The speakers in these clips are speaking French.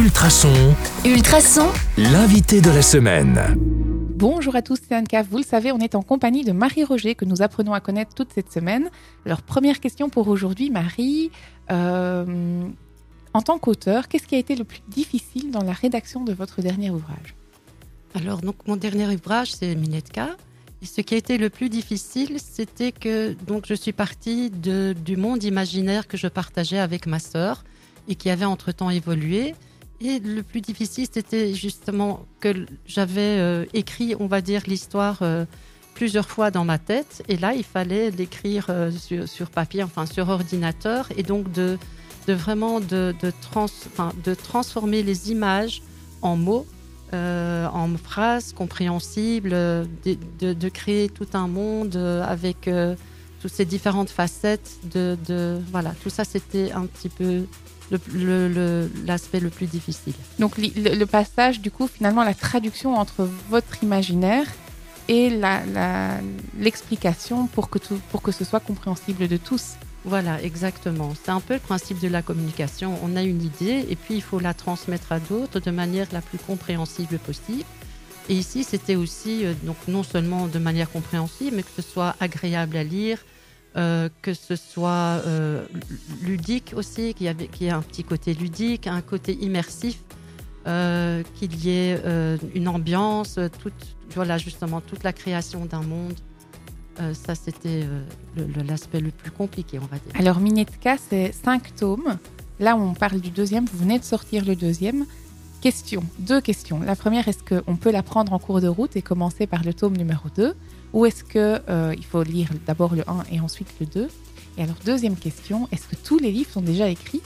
Ultrason, Ultrason, l'invité de la semaine. Bonjour à tous, c'est Anne Vous le savez, on est en compagnie de Marie Roger que nous apprenons à connaître toute cette semaine. Alors, première question pour aujourd'hui, Marie. Euh, en tant qu'auteur, qu'est-ce qui a été le plus difficile dans la rédaction de votre dernier ouvrage? Alors, donc, mon dernier ouvrage, c'est Minetka. Et ce qui a été le plus difficile, c'était que donc, je suis partie de, du monde imaginaire que je partageais avec ma sœur et qui avait entre-temps évolué. Et le plus difficile, c'était justement que j'avais euh, écrit, on va dire, l'histoire euh, plusieurs fois dans ma tête. Et là, il fallait l'écrire euh, sur, papier, enfin sur ordinateur. Et donc de, vraiment de, de, trans, de transformer les images en mots, en phrases compréhensibles, de, créer tout un monde avec toutes ces différentes facettes. De, de, voilà, tout ça, c'était un petit peu l'aspect le, le, plus difficile. Donc le, le, passage, du coup, finalement, la traduction entre votre imaginaire et l'explication pour, que pour que ce soit compréhensible de tous. Voilà, exactement. C'est un peu le principe de la communication. On a une idée et puis il faut la transmettre à d'autres de manière la plus compréhensible possible. Et ici, c'était aussi, euh, donc non seulement de manière compréhensible, mais que ce soit agréable à lire, euh, que ce soit euh, ludique aussi, qu'il y, ait un petit côté ludique, un côté immersif, euh, qu'il y ait une ambiance, toute, voilà, justement toute la création d'un monde. ça, c'était l'aspect le, plus compliqué, on va dire. Alors, Minetka, c'est cinq tomes. Là, on parle du deuxième. Vous venez de sortir le deuxième. Question, deux questions. La première, est-ce qu'on peut la prendre en cours de route et commencer par le tome numéro 2 Ou est-ce qu'il euh, faut lire d'abord le 1 et ensuite le 2 Et alors, deuxième question, est-ce que tous les livres sont déjà écrits?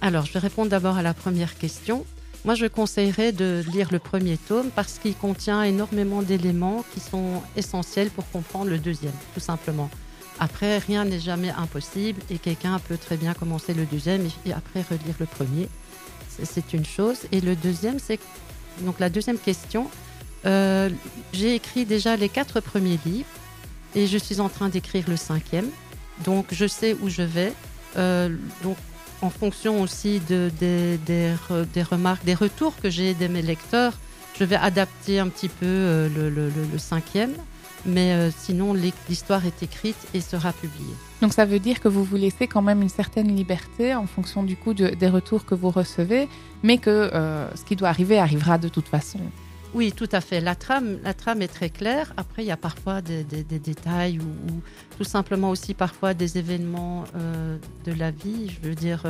Alors, je vais répondre d'abord à la première question. Moi, je conseillerais de lire le premier tome parce qu'il contient énormément d'éléments qui sont essentiels pour comprendre le deuxième, tout simplement. Après, rien n'est jamais impossible et quelqu'un peut très bien commencer le deuxième et après relire le premier c'est une chose. Et le deuxième, c'est donc la deuxième question. Euh, j'ai écrit déjà les quatre premiers livres et je suis en train d'écrire le cinquième. Donc je sais où je vais. Euh, donc en fonction aussi de, des, remarques, des retours que j'ai de mes lecteurs, je vais adapter un petit peu euh, le, le, cinquième. Mais sinon, l'histoire est écrite et sera publiée. Donc ça veut dire que vous vous laissez quand même une certaine liberté en fonction du coup de, des retours que vous recevez, mais que ce qui doit arriver arrivera de toute façon. Oui, tout à fait. La trame, la trame est très claire. Après, il y a parfois des, des, des détails ou, ou, tout simplement aussi parfois des événements euh, de la vie, je veux dire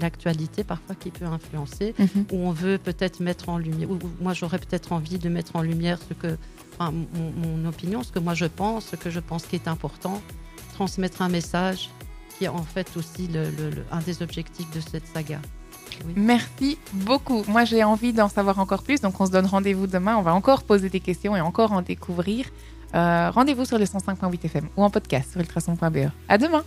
l'actualité la, la, parfois qui peut influencer, mm -hmm. où on veut peut-être mettre en lumière, ou moi j'aurais peut-être envie de mettre en lumière ce que, enfin, mon, mon, opinion, ce que moi je pense, ce que je pense qui est important, transmettre un message qui est en fait aussi le, le, un des objectifs de cette saga. Merci beaucoup. Moi, j'ai envie d'en savoir encore plus. Donc, on se donne rendez-vous demain. On va encore poser des questions et encore en découvrir. Euh, rendez-vous sur le 105.8 FM ou en podcast sur ultrason.be. À demain.